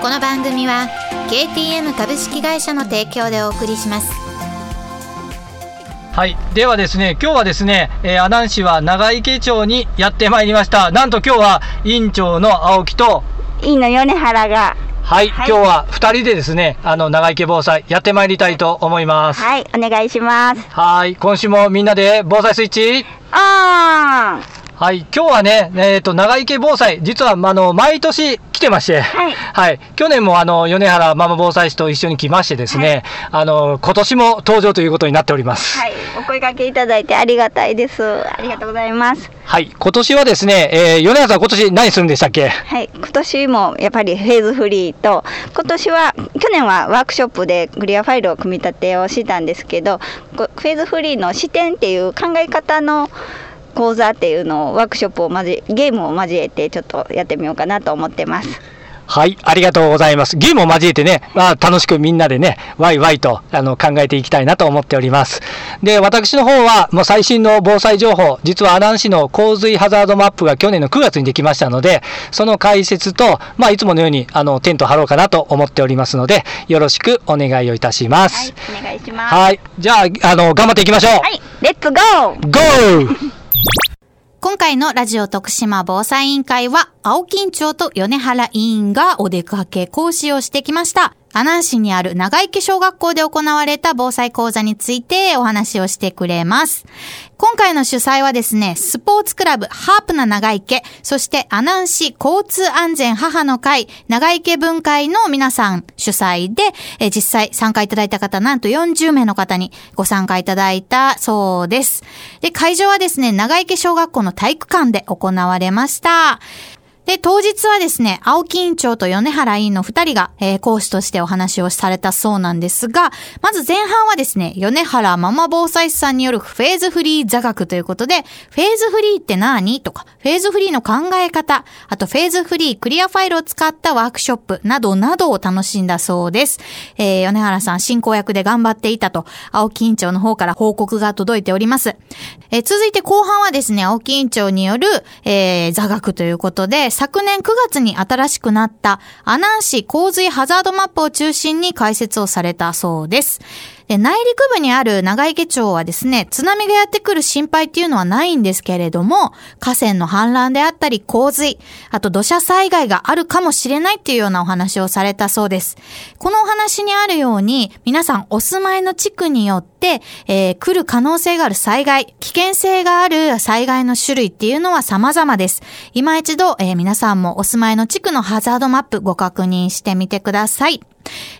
この番組は KTM 株式会社の提供でお送りしますはい。ではですね、今日はですね、えー、阿南市は長池町にやってまいりました。なんと今日は委員長の青木と、委員の米原が、はい、はい、今日は二人でですね、あの、長池防災やってまいりたいと思います。はい、お願いします。はい、今週もみんなで防災スイッチ、オンはい、今日はね、えっ、ー、と、長池防災、実は、あの、毎年来てまして、はい。はい。去年も、あの、米原ママ防災士と一緒に来ましてですね、はい、あの、今年も登場ということになっております。はい。お声掛けいただいてありがたいです。ありがとうございます。はい。今年はですね、えー、米原さん、今年何するんでしたっけ？はい。今年も、やっぱりフェーズフリーと、今年は、去年はワークショップでクリアファイルを組み立てをしたんですけど、フェーズフリーの視点っていう考え方の、講座っていうのをワークショップを交ゲームを交えてちょっとやってみようかなと思ってます。はい、ありがとうございます。ゲームを交えてね、まあ、楽しくみんなでね、ワイワイとあの考えていきたいなと思っております。で、私の方は、もう最新の防災情報、実は阿南市の洪水ハザードマップが去年の9月にできましたので、その解説と、まあ、いつものようにあのテント張ろうかなと思っておりますので、よろしくお願いをいたします。はい、お願いします。はい、じゃあ、あの、頑張っていきましょう。はい、レッツゴーゴー今回のラジオ徳島防災委員会は、青金町と米原委員がお出かけ講師をしてきました。阿南市にある長池小学校で行われた防災講座についてお話をしてくれます。今回の主催はですね、スポーツクラブハープな長池、そして阿南市交通安全母の会、長池分会の皆さん主催で、え実際参加いただいた方、なんと40名の方にご参加いただいたそうです。で、会場はですね、長池小学校の体育館で行われました。で、当日はですね、青木委員長と米原委員の二人が、えー、講師としてお話をされたそうなんですが、まず前半はですね、米原ママ防災士さんによるフェーズフリー座学ということで、フェーズフリーって何？とか、フェーズフリーの考え方、あとフェーズフリークリアファイルを使ったワークショップなどなどを楽しんだそうです。えー、米原さん進行役で頑張っていたと、青木委員長の方から報告が届いております。えー、続いて後半はですね、青木委員長による、えー、座学ということで、昨年9月に新しくなった阿南市洪水ハザードマップを中心に解説をされたそうです。で、内陸部にある長池町はですね、津波がやってくる心配っていうのはないんですけれども、河川の氾濫であったり洪水、あと土砂災害があるかもしれないっていうようなお話をされたそうです。このお話にあるように、皆さんお住まいの地区によって、えー、来る可能性がある災害、危険性がある災害の種類っていうのは様々です。今一度、えー、皆さんもお住まいの地区のハザードマップご確認してみてください。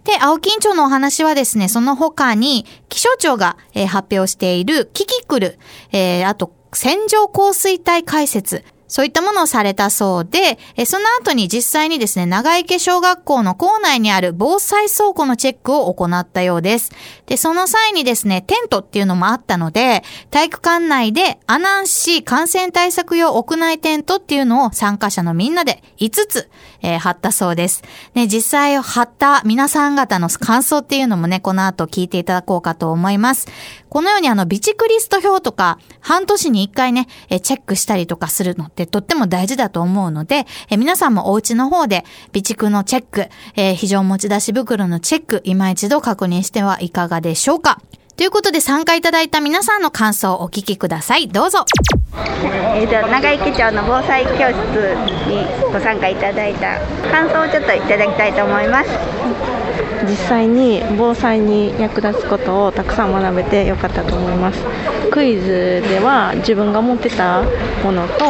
で、青金町のお話はですね、その他に気象庁が、え、発表しているキキクル、えー、あと線状降水帯解説、そういったものをされたそうで、その後に実際にですね、長池小学校の校内にある防災倉庫のチェックを行ったようです。で、その際にですね、テントっていうのもあったので、体育館内で阿南市感染対策用屋内テントっていうのを参加者のみんなで5つ、えー、貼ったそうです。ね、実際貼った皆さん方の感想っていうのもね、この後聞いていただこうかと思います。このようにあの、備蓄リスト表とか、半年に1回ね、チェックしたりとかするのってとっても大事だと思うので、皆さんもお家の方で備蓄のチェック、えー、非常持ち出し袋のチェック、今一度確認してはいかがでしょうか。ということで参加いただいた皆さんの感想をお聞きください。どうぞ。えーと、長池町の防災教室にご参加いただいた感想をちょっといただきたいと思います。実際に防災に役立つことをたくさん学べてよかったと思います。クイズでは自分が持ってたものと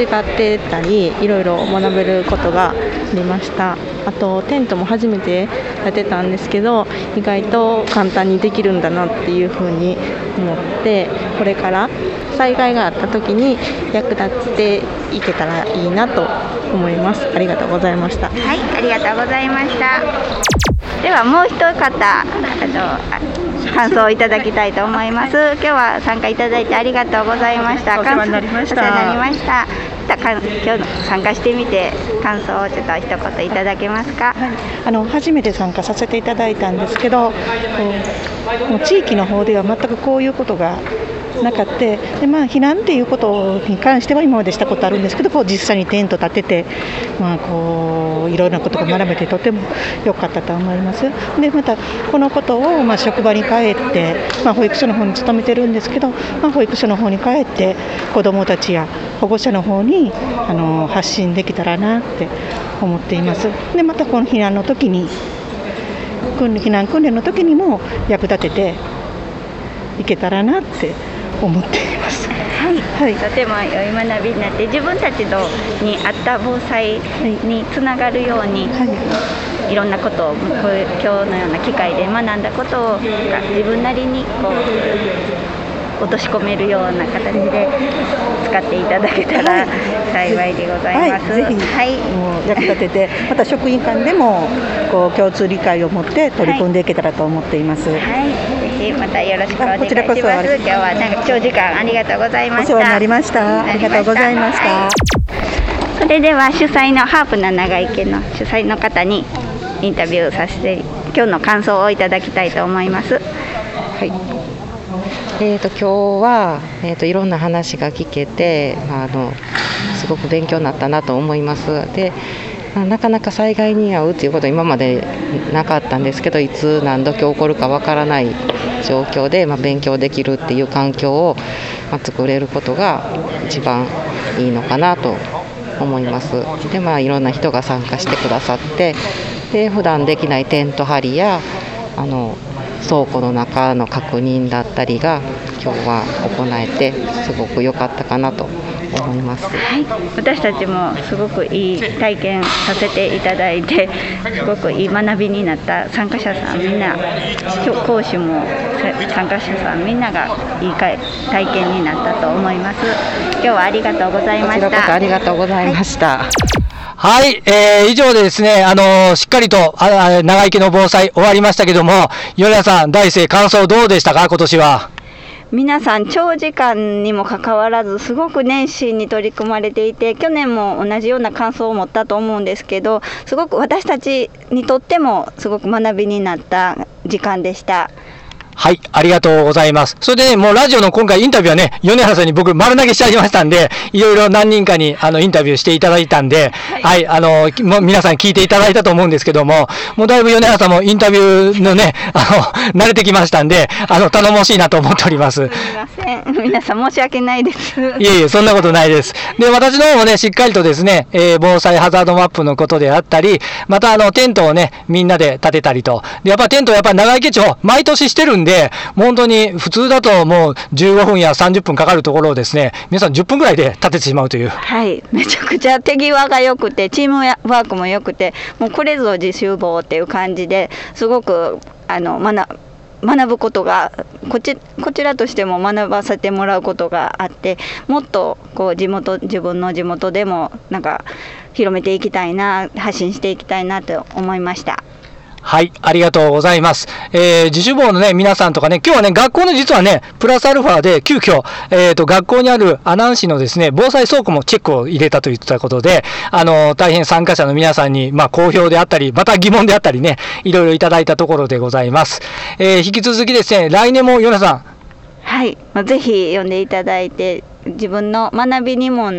違ってたりいろいろ学べることがありました。あとテントも初めてやてたんですけど意外と簡単にできるんだなっていうふうに思ってこれから災害があった時に役立っていけたらいいなと思います。ありがとうございました。はいありがとうございました。ではもう一方あの感想をいただきたいと思います。今日は参加いただいてありがとうございました。お世話になりました。お世話になりました。今日参加してみて感想をちょっと一言いただけますか、あの初めて参加させていただいたんですけど、地域の方では全くこういうことがなかってで、まあ、避難っていうことに関しては今までしたことあるんですけどこう実際にテント立てて、まあ、こういろんなことが学べてとても良かったと思います。でまたこのことを、まあ、職場に帰って、まあ、保育所の方に勤めてるんですけど、まあ、保育所の方に帰って子どもたちや保護者の方にあの発信できたらなって思っています。でまたこの避難の時に避難訓練の時にも役立てていけたらなって思っています。はい、はい。とても良い学びになって自分たちのに合った防災につながるように、い、ろんなことをこう今日のような機会で学んだことを自分なりにこう落とし込めるような形で使っていただけたら幸いでございます。はい、ぜひ、はい。もう役立てて、また職員間でもこう共通理解を持って取り組んでいけたらと思っています。はい、ぜひまたよろしくお願いしこちらこそます。今日はなんか長時間ありがとうございました。お世話になりました。ありがとうございました。はいそれでは主催のハープな長池の主催の方にインタビューさせて今日の感想をいただきたいと思います。はい。えー、と今日は、えー、といろんな話が聞けて、まあ、あのすごく勉強になったなと思います。でまあなかなか災害に遭うということは今までなかったんですけどいつ何時起こるかわからない状況で、まあ、勉強できるっていう環境を、まあ、作れることが一番いいのかなと思います。でまあいろんな人が参加してくださってで普段できないテント張りやあの倉庫の中の確認だったりが今日は行えてすごく良かったかなと思います。はい、私たちもすごくいい体験させていただいてすごくいい学びになった参加者さんみんな講師もさ参加者さんみんながいいか体験になったと思います今日はありがとうございこましたちらこそありがとうございました。はい、えー、以上でですね、あのーしっかりと、ああ長生きの防災終わりましたけども、米田さん、大生、感想どうでしたか、今年は。皆さん長時間にもかかわらずすごく熱心に取り組まれていて去年も同じような感想を持ったと思うんですけどすごく私たちにとってもすごく学びになった時間でした。はい、ありがとうございます。それでね、もうラジオの今回インタビューはね、米原さんに僕丸投げしちゃいましたんで、いろいろ何人かにあのインタビューしていただいたんで、はい、あの、きもう皆さん聞いていただいたと思うんですけども、もうだいぶ米原さんもインタビューのね、あの、慣れてきましたんで、あの、頼もしいなと思っております。すみません皆さん申し訳ないです。いえいえ、そんなことないです。で、私の方もね、しっかりとですね、えー防災ハザードマップのことであったり、またあの、テントをね、みんなで建てたりと。で、やっぱテントやっぱ長池町、毎年してるんで、もう本当に普通だともう15分や30分かかるところをですね、皆さん10分ぐらいで建ててしまうという。はい、めちゃくちゃ手際が良くてチームワークも良くてもうこれぞ自習房っていう感じですごくあの学学ぶことがこちこちらとしても学ばせてもらうことがあってもっとこう地元自分の地元でもなんか広めていきたいな発信していきたいなと思いました。はい、ありがとうございます。えー、自主房のね、皆さんとかね、今日はね、学校の実はね、プラスアルファで急遽、えっ、と、学校にある阿南市のですね、防災倉庫もチェックを入れたといったことで、あの、大変参加者の皆さんに、まあ、好評であったり、また疑問であったりね、いろいろいただいたところでございます。えー、引き続きですね、来年も、ヨナさん、はい、まあぜひ読んでいただいて自分の学びにも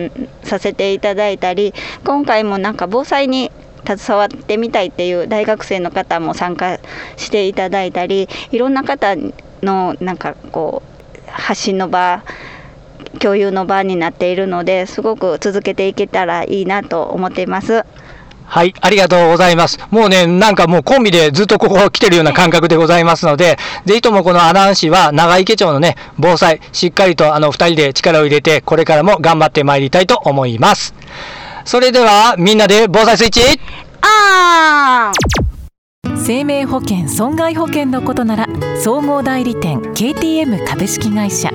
させていただいたり今回もなんか防災に携わってみたいっていう大学生の方も参加していただいたりいろんな方のなんかこう発信の場共有の場になっているのですごく続けていけたらいいなと思っています。はい、ありがとうございます。もうね、なんかもうコンビでずっとここ来てるような感覚でございますので、ぜひともこの阿南市は長池町のね、防災、しっかりとあの二人で力を入れて、これからも頑張ってまいりたいと思います。それでは、みんなで防災スイッチ。あー生命保険損害保険のことなら総合代理店 KTM 株式会社。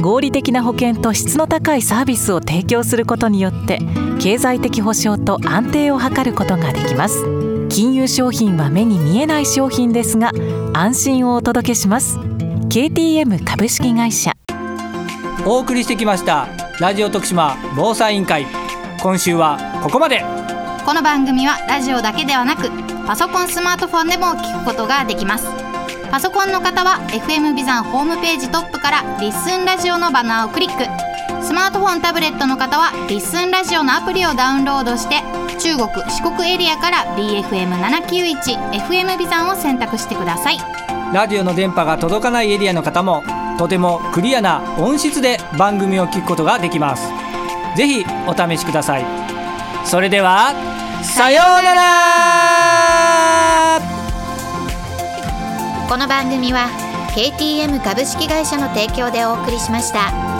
合理的な保険と質の高いサービスを提供することによって経済的保障と安定を図ることができます。金融商品は目に見えない商品ですが安心をお届けします。KTM 株式会社。お送りしてきましたラジオ徳島防災委員会今週はここまで。この番組はラジオだけではなくパソコンスマートフォンでも聞くことができます。パソコンの方は FM ビザンホームページトップからリッスンラジオのバナーをクリック。スマートフォンタブレットの方はリッスンラジオのアプリをダウンロードして中国四国エリアから BFM791FM ビザンを選択してください。ラジオの電波が届かないエリアの方もとてもクリアな音質で番組を聞くことができますぜひお試しくださいそれではさようならこの番組は KTM 株式会社の提供でお送りしました。